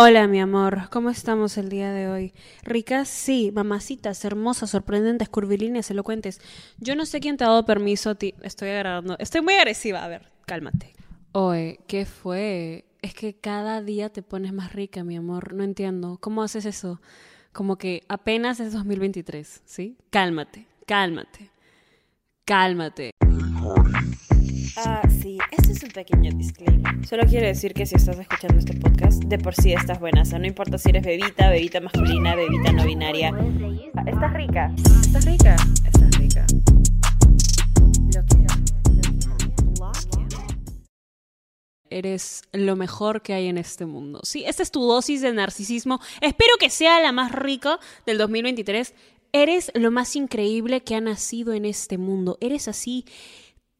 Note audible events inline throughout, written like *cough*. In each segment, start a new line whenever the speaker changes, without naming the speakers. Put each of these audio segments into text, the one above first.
Hola, mi amor, ¿cómo estamos el día de hoy? Ricas, sí, mamacitas, hermosas, sorprendentes, curvilíneas, elocuentes. Yo no sé quién te ha dado permiso a ti. Estoy agradando. Estoy muy agresiva. A ver, cálmate. Oye, ¿qué fue? Es que cada día te pones más rica, mi amor. No entiendo. ¿Cómo haces eso? Como que apenas es 2023, ¿sí? Cálmate, cálmate, cálmate.
Ah, sí, este es un pequeño disclaimer. Solo quiero decir que si estás escuchando este podcast, de por sí estás buena. O sea, no importa si eres bebita, bebita masculina, bebita no binaria. Estás rica. Estás rica. Estás rica. Lo quiero.
Eres lo mejor que hay en este mundo. Sí, esta es tu dosis de narcisismo. Espero que sea la más rica del 2023. Eres lo más increíble que ha nacido en este mundo. Eres así.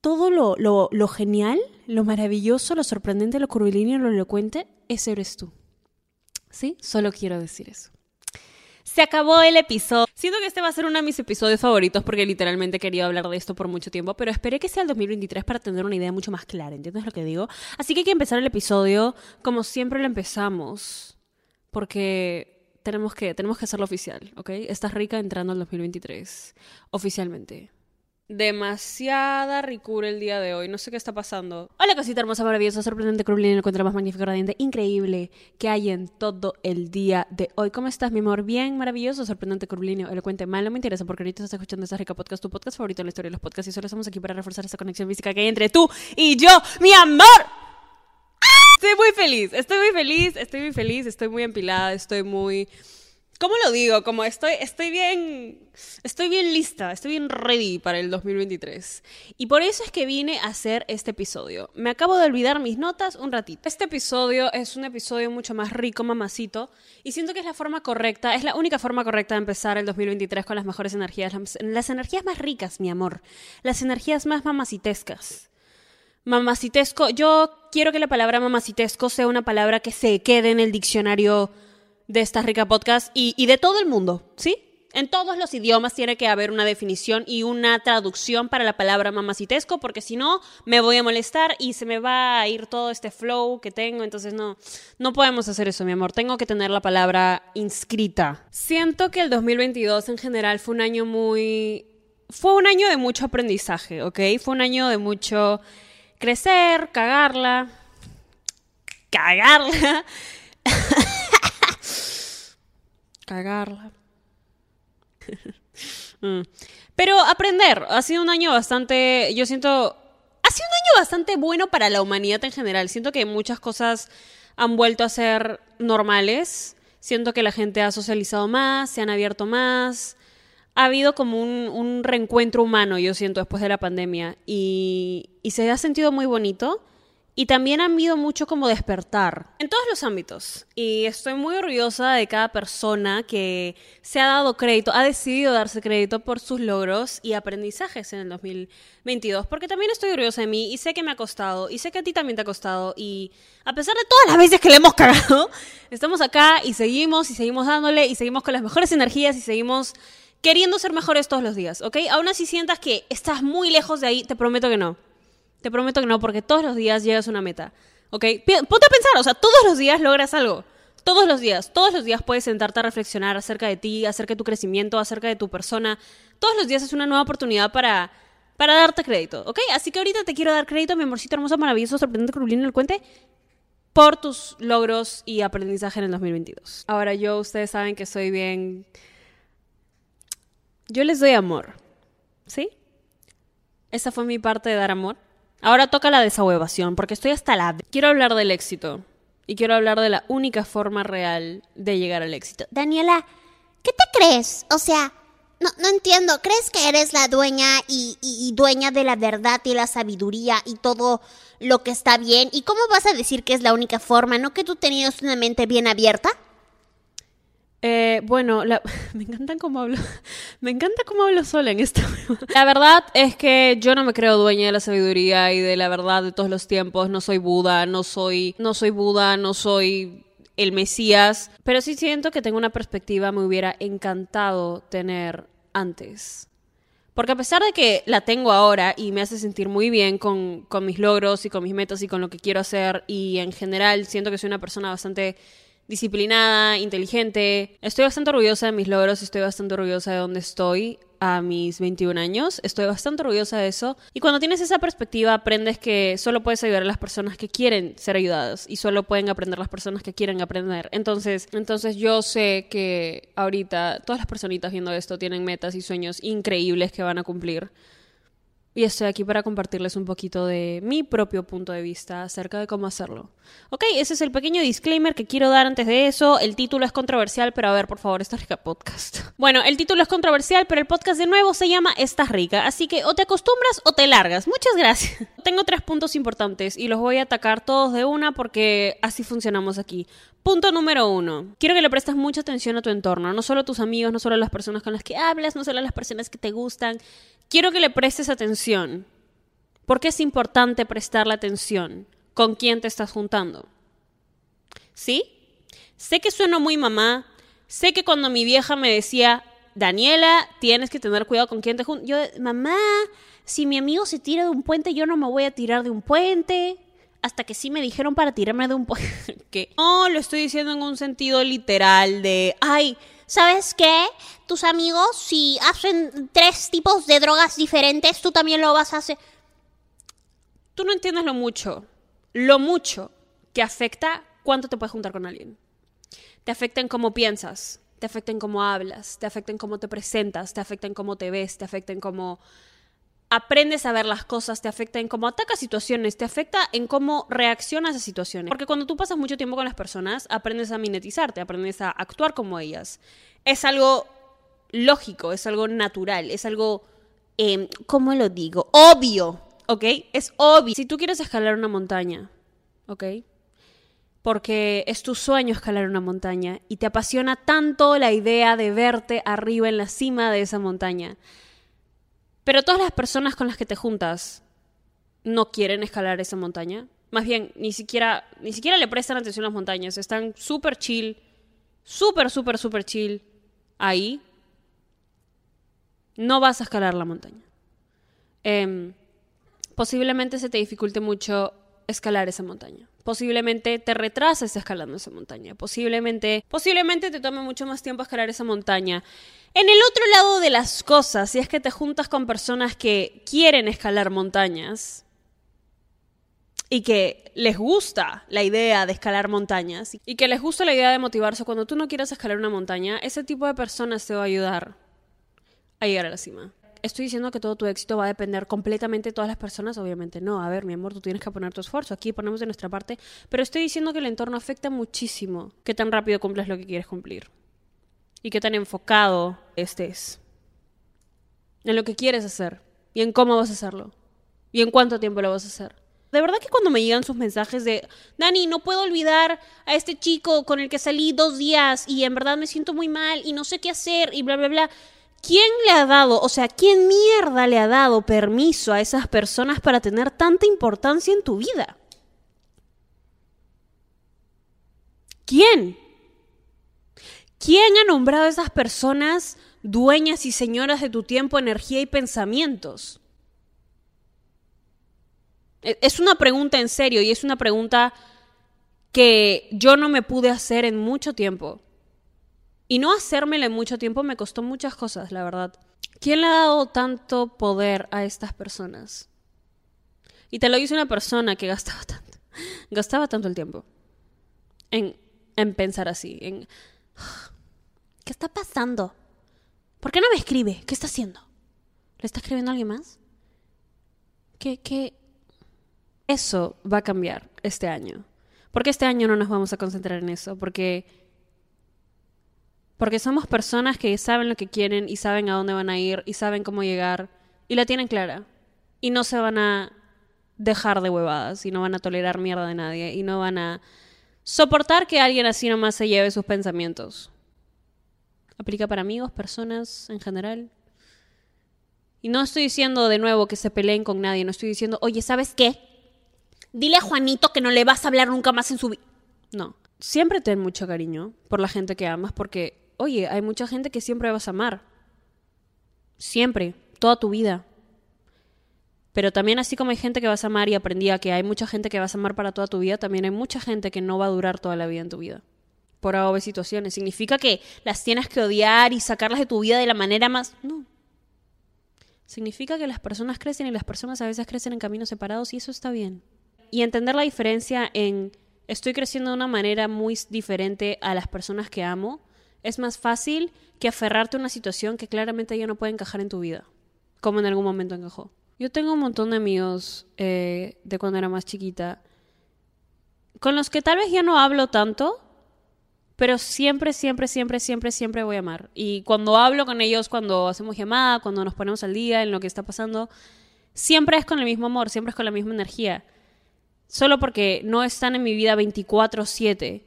Todo lo, genial, lo maravilloso, lo sorprendente, lo curvilíneo, lo elocuente, ese eres tú. ¿Sí? Solo quiero decir eso. Se acabó el episodio. Siento que este va a ser uno de mis episodios favoritos porque literalmente querido hablar de esto por mucho tiempo, pero esperé que sea el 2023 para tener una idea mucho más clara, ¿entiendes lo que digo? Así que hay que empezar el episodio como siempre lo empezamos, porque tenemos que, tenemos que hacerlo oficial, ¿ok? Estás rica entrando al 2023, oficialmente. Demasiada ricura el día de hoy. No sé qué está pasando. Hola, cosita hermosa, maravillosa, sorprendente, curvilínea, el encuentro más magnífico, radiante, increíble que hay en todo el día de hoy. ¿Cómo estás, mi amor? Bien, maravilloso, sorprendente, curvilíneo, elocuente. Mal, no me interesa porque ahorita estás escuchando esta rica podcast, tu podcast favorito en la historia de los podcasts y solo estamos aquí para reforzar esa conexión física que hay entre tú y yo, mi amor. ¡Ah! Estoy muy feliz, estoy muy feliz, estoy muy feliz, estoy muy empilada, estoy muy... ¿Cómo lo digo? Como estoy, estoy bien, estoy bien lista, estoy bien ready para el 2023. Y por eso es que vine a hacer este episodio. Me acabo de olvidar mis notas un ratito. Este episodio es un episodio mucho más rico, mamacito, y siento que es la forma correcta, es la única forma correcta de empezar el 2023 con las mejores energías, las, las energías más ricas, mi amor, las energías más mamacitescas. Mamacitesco, yo quiero que la palabra mamacitesco sea una palabra que se quede en el diccionario de esta rica podcast y, y, de todo el mundo, ¿sí? En todos los idiomas tiene que haber una definición y una traducción para la palabra mamacitesco, porque si no, me voy a molestar y se me va a ir todo este flow que tengo. Entonces, no, no podemos hacer eso, mi amor. Tengo que tener la palabra inscrita. Siento que el 2022 en general fue un año muy. Fue un año de mucho aprendizaje, ¿ok? Fue un año de mucho crecer, cagarla. Cagarla. *laughs* cagarla. *laughs* mm. Pero aprender, ha sido un año bastante, yo siento, ha sido un año bastante bueno para la humanidad en general. Siento que muchas cosas han vuelto a ser normales. Siento que la gente ha socializado más, se han abierto más. Ha habido como un, un reencuentro humano, yo siento, después de la pandemia. Y, y se ha sentido muy bonito. Y también han habido mucho como despertar en todos los ámbitos. Y estoy muy orgullosa de cada persona que se ha dado crédito, ha decidido darse crédito por sus logros y aprendizajes en el 2022. Porque también estoy orgullosa de mí y sé que me ha costado y sé que a ti también te ha costado. Y a pesar de todas las veces que le hemos cagado, *laughs* estamos acá y seguimos y seguimos dándole y seguimos con las mejores energías y seguimos queriendo ser mejores todos los días, ¿ok? Aún así sientas que estás muy lejos de ahí, te prometo que no. Te prometo que no, porque todos los días llegas a una meta. ¿Ok? Ponte a pensar, o sea, todos los días logras algo. Todos los días, todos los días puedes sentarte a reflexionar acerca de ti, acerca de tu crecimiento, acerca de tu persona. Todos los días es una nueva oportunidad para, para darte crédito, ¿ok? Así que ahorita te quiero dar crédito, mi amorcito hermoso, maravilloso, sorprendente, curvilíneo, el cuente, por tus logros y aprendizaje en el 2022. Ahora yo, ustedes saben que soy bien... Yo les doy amor, ¿sí? Esa fue mi parte de dar amor. Ahora toca la desahuevación, porque estoy hasta la... Quiero hablar del éxito. Y quiero hablar de la única forma real de llegar al éxito.
Daniela, ¿qué te crees? O sea, no, no entiendo. ¿Crees que eres la dueña y, y, y, dueña de la verdad y la sabiduría y todo lo que está bien? ¿Y cómo vas a decir que es la única forma? ¿No que tú tenías una mente bien abierta?
Eh, bueno, la... *laughs* me encanta cómo hablo. Me encanta cómo hablo sola en *laughs* esto. la verdad es que yo no me creo dueña de la sabiduría y de la verdad de todos los tiempos. No soy Buda, no soy, no soy Buda, no soy el Mesías. Pero sí siento que tengo una perspectiva me hubiera encantado tener antes. Porque a pesar de que la tengo ahora y me hace sentir muy bien con, con mis logros y con mis metas y con lo que quiero hacer y en general siento que soy una persona bastante disciplinada, inteligente. Estoy bastante orgullosa de mis logros, estoy bastante orgullosa de dónde estoy a mis 21 años. Estoy bastante orgullosa de eso. Y cuando tienes esa perspectiva, aprendes que solo puedes ayudar a las personas que quieren ser ayudadas y solo pueden aprender las personas que quieren aprender. Entonces, entonces yo sé que ahorita todas las personitas viendo esto tienen metas y sueños increíbles que van a cumplir y estoy aquí para compartirles un poquito de mi propio punto de vista acerca de cómo hacerlo. Ok, ese es el pequeño disclaimer que quiero dar antes de eso. El título es controversial, pero a ver, por favor, Estás Rica Podcast. *laughs* Bueno, el título es controversial, pero el podcast de nuevo se llama Estás Rica, así que o te acostumbras o te largas. Muchas gracias. *laughs* Tengo tres puntos importantes y los voy a atacar todos de una porque así funcionamos aquí. Punto número uno. Quiero que le prestes mucha atención a tu entorno, no solo a tus amigos, no solo a las personas con las que hablas, no solo a las personas que te gustan. Quiero que le prestes atención. Porque es importante prestarle atención con quién te estás juntando. ¿Sí? Sé que sueno muy mamá. Sé que cuando mi vieja me decía, Daniela, tienes que tener cuidado con quién te juntas. Yo, mamá, si mi amigo se tira de un puente, yo no me voy a tirar de un puente hasta que sí me dijeron para tirarme de un que *laughs* no lo estoy diciendo en un sentido literal de ay
¿Sabes qué? Tus amigos, si hacen tres tipos de drogas diferentes, tú también lo vas a hacer.
Tú no entiendes lo mucho, lo mucho que afecta cuánto te puedes juntar con alguien. Te afecta en cómo piensas, te afecta en cómo hablas, te afecta en cómo te presentas, te afecta en cómo te ves, te afecta en cómo aprendes a ver las cosas, te afecta en cómo atacas situaciones, te afecta en cómo reaccionas a situaciones. Porque cuando tú pasas mucho tiempo con las personas, aprendes a minetizarte, aprendes a actuar como ellas. Es algo lógico, es algo natural, es algo, eh, ¿cómo lo digo? Obvio, ¿ok? Es obvio. Si tú quieres escalar una montaña, ¿ok? Porque es tu sueño escalar una montaña y te apasiona tanto la idea de verte arriba en la cima de esa montaña pero todas las personas con las que te juntas no quieren escalar esa montaña. Más bien, ni siquiera, ni siquiera le prestan atención a las montañas. Están súper chill, súper, súper, súper chill ahí. No vas a escalar la montaña. Em, posiblemente se te dificulte mucho escalar esa montaña. Posiblemente te retrases escalando esa montaña. Posiblemente, posiblemente te tome mucho más tiempo escalar esa montaña. En el otro lado de las cosas, si es que te juntas con personas que quieren escalar montañas y que les gusta la idea de escalar montañas y que les gusta la idea de motivarse cuando tú no quieras escalar una montaña, ese tipo de personas te va a ayudar a llegar a la cima. Estoy diciendo que todo tu éxito va a depender completamente de todas las personas, obviamente no. A ver, mi amor, tú tienes que poner tu esfuerzo. Aquí ponemos de nuestra parte, pero estoy diciendo que el entorno afecta muchísimo qué tan rápido cumples lo que quieres cumplir y qué tan enfocado estés en lo que quieres hacer y en cómo vas a hacerlo y en cuánto tiempo lo vas a hacer. De verdad que cuando me llegan sus mensajes de, Dani, no puedo olvidar a este chico con el que salí dos días y en verdad me siento muy mal y no sé qué hacer y bla, bla, bla. ¿Quién le ha dado, o sea, quién mierda le ha dado permiso a esas personas para tener tanta importancia en tu vida? ¿Quién? ¿Quién ha nombrado a esas personas dueñas y señoras de tu tiempo, energía y pensamientos? E, es una pregunta en serio y es una pregunta que yo no me pude hacer en mucho tiempo. Y no hacérmela en mucho tiempo me costó muchas cosas, la verdad. ¿Quién le ha dado tanto poder a estas personas? Y te lo dice una persona que gastaba tanto, *laughs* gastaba tanto el tiempo en, en pensar así, en *sighs* ¿Qué está pasando? ¿Por qué no me escribe? ¿Qué está haciendo? ¿Le está escribiendo alguien más? ¿Qué, qué? Eso va a cambiar este año. Porque este año no nos vamos a concentrar en eso. Porque. Porque somos personas que saben lo que quieren y saben a dónde van a ir y saben cómo llegar y la tienen clara. Y no se van a dejar de huevadas y no van a tolerar mierda de nadie y no van a soportar que alguien así nomás se lleve sus pensamientos. Aplica para amigos, personas en general. Y no estoy diciendo de nuevo que se peleen con nadie, no estoy diciendo, oye, ¿sabes qué? Dile a Juanito que no le vas a hablar nunca más en su vida. No. Siempre ten mucho cariño por la gente que amas, porque, oye, hay mucha gente que siempre vas a amar. Siempre, toda tu vida. Pero también así como hay gente que vas a amar y aprendí a que hay mucha gente que vas a amar para toda tu vida, también hay mucha gente que no va a durar toda la vida en tu vida. por A situaciones. Significa que las tienes que odiar y sacarlas de tu vida de la manera más... No. Significa que las personas crecen y las personas a veces crecen en caminos separados y eso está bien. Y entender la diferencia en estoy creciendo de una manera muy diferente a las personas que amo es más fácil que aferrarte a una situación que claramente ya no puede encajar en tu vida, como en algún momento encajó. Yo tengo un montón de amigos eh, de cuando era más chiquita, con los que tal vez ya no hablo tanto, pero siempre, siempre, siempre, siempre, siempre voy a amar. Y cuando hablo con ellos, cuando hacemos llamada, cuando nos ponemos al día en lo que está pasando, siempre es con el mismo amor, siempre es con la misma energía. Solo porque no están en mi vida 24/7,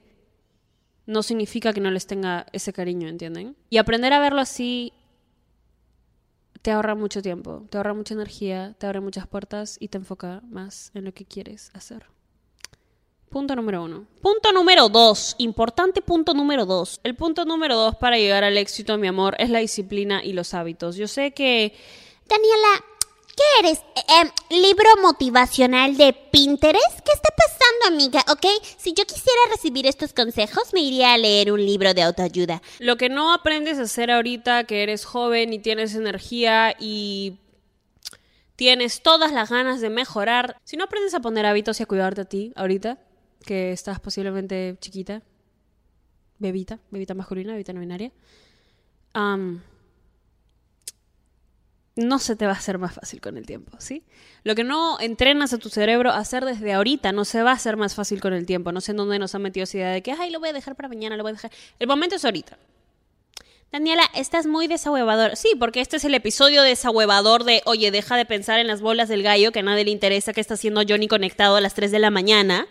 no significa que no les tenga ese cariño, ¿entienden? Y aprender a verlo así te ahorra mucho tiempo, te ahorra mucha energía, te abre muchas puertas y te enfoca más en lo que quieres hacer. Punto número uno. Punto número dos. Importante punto número dos. El punto número dos para llegar al éxito, mi amor, es la disciplina y los hábitos. Yo sé que...
Daniela, ¿qué eres? Eh, em, ¿Libro motivacional de Pinterest? ¿Qué está pasando, amiga? ¿Ok? Si yo quisiera recibir estos consejos, me iría a leer un libro de autoayuda.
Lo que no aprendes a hacer ahorita que eres joven y tienes energía y tienes todas las ganas de mejorar, si no aprendes a poner hábitos y a cuidarte a ti ahorita, que estás posiblemente chiquita, bebita, bebita masculina, bebita no binaria, no se te va a hacer más fácil con el tiempo, ¿sí? Lo que no entrenas a tu cerebro a hacer desde ahorita no se va a hacer más fácil con el tiempo. No sé en dónde nos han metido esa idea de que, ay, lo voy a dejar para mañana, lo voy a dejar. El momento es ahorita. Daniela, estás muy desahuevador. Sí, porque este es el episodio desahuevador de, oye, deja de pensar en las bolas del gallo, que a nadie le interesa que está haciendo Johnny conectado a las 3 de la mañana.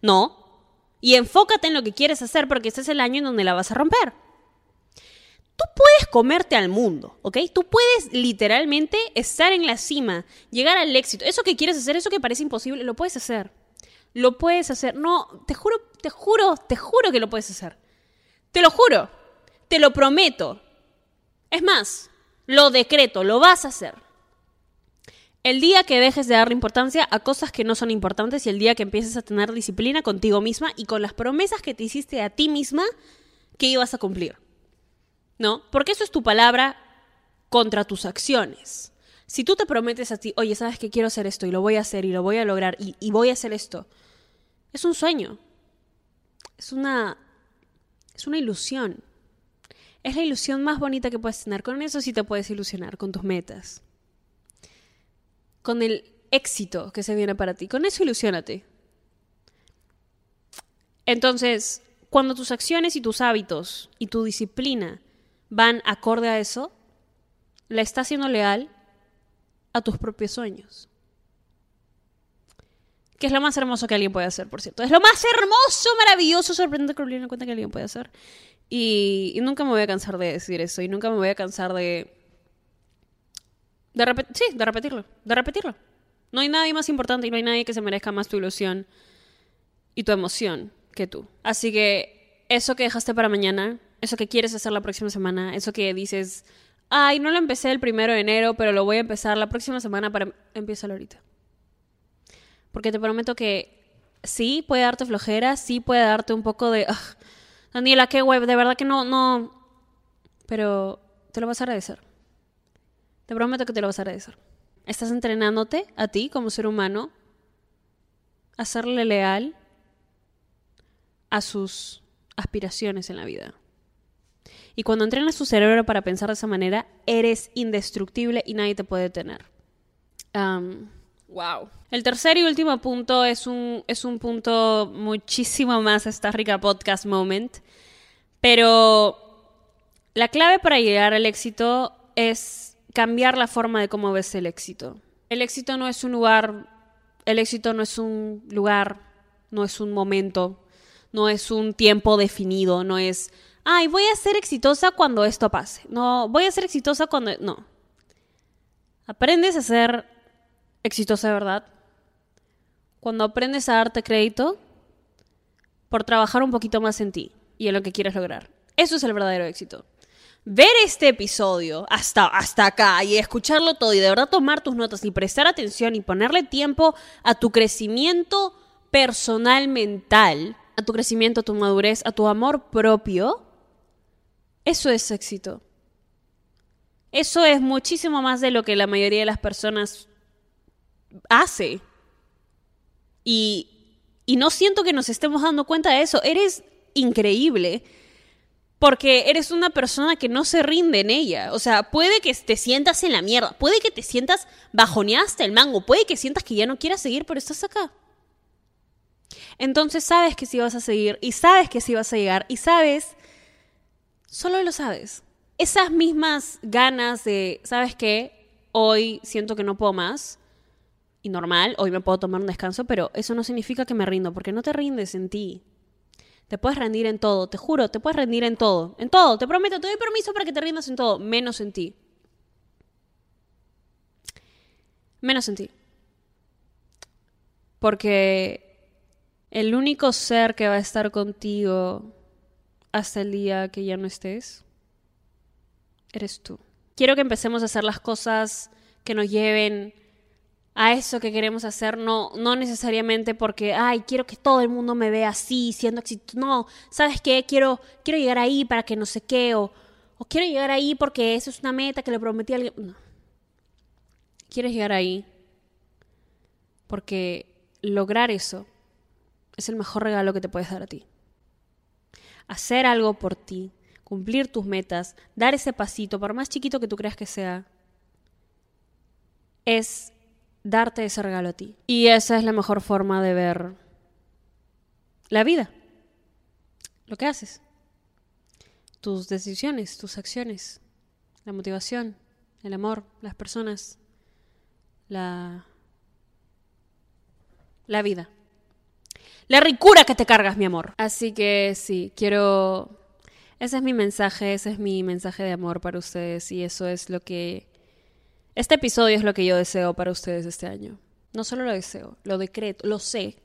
No. Y enfócate en lo que quieres hacer porque este es el año en donde la vas a romper. Tú puedes comerte al mundo, ¿ok? Tú puedes literalmente estar en la cima, llegar al éxito. Eso que quieres hacer, eso que parece imposible, lo puedes hacer. Lo puedes hacer. No, te juro, te juro, te juro que lo puedes hacer. Te lo juro. Te lo prometo. Es más, lo decreto, lo vas a hacer. El día que dejes de darle importancia a cosas que no son importantes y el día que empieces a tener disciplina contigo misma y con las promesas que te hiciste a ti misma que ibas a cumplir. ¿No? Porque eso es tu palabra contra tus acciones. Si tú te prometes a ti, oye, sabes que quiero hacer esto y lo voy a hacer y lo voy a lograr y, voy a hacer esto, es un sueño. Es una, es una ilusión. Es la ilusión más bonita que puedes tener. Con eso sí te puedes ilusionar, con tus metas con el éxito que se viene para ti. Con eso ilusionate. Entonces, cuando tus acciones y tus hábitos y tu disciplina van acorde a eso, le estás siendo leal a tus propios sueños. Que es lo más hermoso que alguien puede hacer, por cierto. Es lo más hermoso, maravilloso, sorprendente que en cuenta que alguien puede hacer. Y, y, nunca me voy a cansar de decir eso. Y nunca me voy a cansar de, de sí, de repetirlo, de repetirlo. No hay nadie más importante y no hay nadie que se merezca más tu ilusión y tu emoción que tú. Así que eso que dejaste para mañana, eso que quieres hacer la próxima semana, eso que dices, ay, no lo empecé el primero de enero, pero lo voy a empezar la próxima semana para... Empiézalo ahorita. Porque te prometo que sí puede darte flojera, sí puede darte un poco de... Daniela, qué web, de verdad que no, no... Pero te lo vas a agradecer. Te prometo que te lo vas a agradecer. Estás entrenándote a ti como ser humano a serle leal a sus aspiraciones en la vida. Y cuando entrenas tu cerebro para pensar de esa manera, eres indestructible y nadie te puede detener. wow. El tercer y último punto es un, es un punto muchísimo más esta rica podcast moment. Pero la clave para llegar al éxito es cambiar la forma de cómo ves el éxito. El éxito no es un lugar, el éxito no es un lugar, no es un momento, no es un tiempo definido, no es, ay, voy a ser exitosa cuando esto pase. No, voy a ser exitosa cuando... No. Aprendes a ser exitosa verdad cuando aprendes a darte crédito por trabajar un poquito más en ti y en lo que quieres lograr. Eso es el verdadero éxito ver este episodio hasta, hasta acá y escucharlo todo y de verdad tomar tus notas y prestar atención y ponerle tiempo a tu crecimiento personal mental a tu crecimiento, a tu madurez, a tu amor propio, eso es éxito. Eso es muchísimo más de lo que la mayoría de las personas hace. Y, y no siento que nos estemos dando cuenta de eso. Eres increíble porque eres una persona que no se rinde en ella. O sea, puede que te sientas en la mierda, puede que te sientas bajoneaste el mango, puede que sientas que ya no quieras seguir, pero estás acá. Entonces sabes que sí vas a seguir y sabes que sí vas a llegar y sabes, solo lo sabes. Esas mismas ganas de, ¿sabes qué? Hoy siento que no puedo más y normal, hoy me puedo tomar un descanso, pero eso no significa que me rindo, porque no te rindes en ti. Te puedes rendir en todo, te juro, te puedes rendir en todo, en todo, te prometo, te doy permiso para que te rindas en todo, menos en ti. Menos en ti. Porque el único ser que va a estar contigo hasta el día que ya no estés, eres tú. Quiero que empecemos a hacer las cosas que nos lleven a eso que queremos hacer, no, no necesariamente porque, ay, quiero que todo el mundo me vea así, siendo exitoso. No, ¿sabes qué? Quiero, quiero llegar ahí para que no sé qué, o, o quiero llegar ahí porque eso es una meta que le prometí a alguien. No. Quieres llegar ahí porque lograr eso es el mejor regalo que te puedes dar a ti. Hacer algo por ti, cumplir tus metas, dar ese pasito, por más chiquito que tú creas que sea, es darte ese regalo a ti. Y esa es la mejor forma de ver la vida, lo que haces, tus decisiones, tus acciones, la motivación, el amor, las personas, la, la vida. La ricura que te cargas, mi amor. Así que sí, quiero... Ese es mi mensaje, ese es mi mensaje de amor para ustedes y eso es lo que este episodio es lo que yo deseo para ustedes este año. No solo lo deseo, lo decreto, lo sé.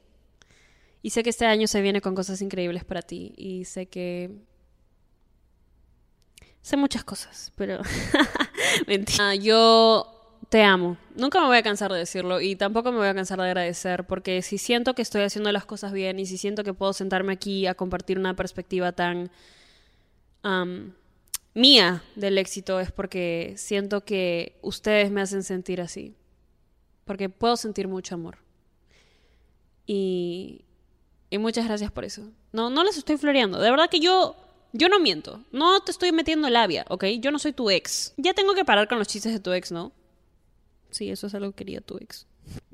Y sé que este año se viene con cosas increíbles para ti. Y sé que... Sé muchas cosas, pero... *laughs* Mentira. Yo te amo. Nunca me voy a cansar de decirlo y tampoco me voy a cansar de agradecer porque si siento que estoy haciendo las cosas bien y si siento que puedo sentarme aquí a compartir una perspectiva tan mía del éxito es porque siento que ustedes me hacen sentir así. Porque puedo sentir mucho amor. Y, muchas gracias por eso. No, no les estoy floreando. De verdad que yo, yo no miento. No te estoy metiendo labia, ¿ok? Yo no soy tu ex. Ya tengo que parar con los chistes de tu ex, ¿no? Sí, eso es algo que quería tu ex.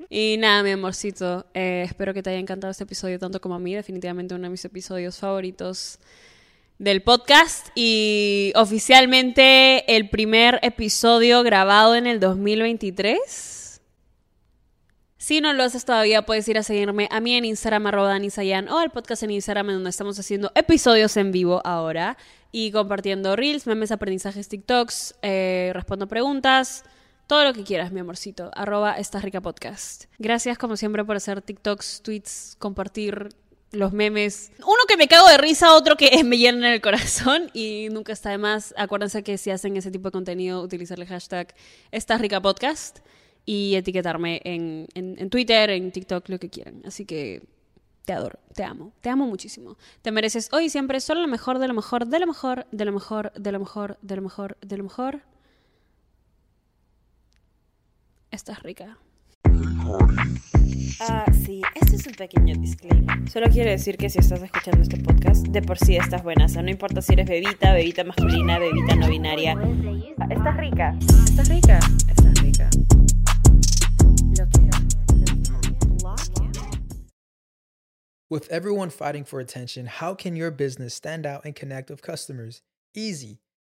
Y nada, mi amorcito. Eh, espero que te haya encantado este episodio tanto como a mí. Definitivamente uno de mis episodios favoritos del podcast y oficialmente el primer episodio grabado en el 2023. Si no lo haces todavía, puedes ir a seguirme a mí en Instagram, arroba Sayan, o al podcast en Instagram, en donde estamos haciendo episodios en vivo ahora y compartiendo reels, memes, aprendizajes, TikToks, eh, respondo preguntas, todo lo que quieras, mi amorcito, arroba esta rica podcast. Gracias como siempre por hacer TikToks, tweets, compartir los memes. Uno que me cago de risa, otro que *laughs* me llena el corazón y nunca está de más. Acuérdense que si hacen ese tipo de contenido, utilizar el hashtag Esta Rica y etiquetarme en, en, Twitter, en TikTok, lo que quieran. Así que te adoro, te amo, te amo muchísimo. Te mereces hoy y siempre solo lo mejor, de lo mejor, de lo mejor, de lo mejor, de lo mejor, de lo mejor, de lo mejor. Estás rica.
Ah, sí, este es un pequeño disclaimer. Solo quiero decir que si estás escuchando este podcast, de por sí estás buena. O sea, no importa si eres bebita, bebita masculina, bebita no binaria. Ah, estás rica. Estás rica. Estás rica. Lo quiero.
With everyone fighting for attention, how can your business stand out and connect with customers? Easy.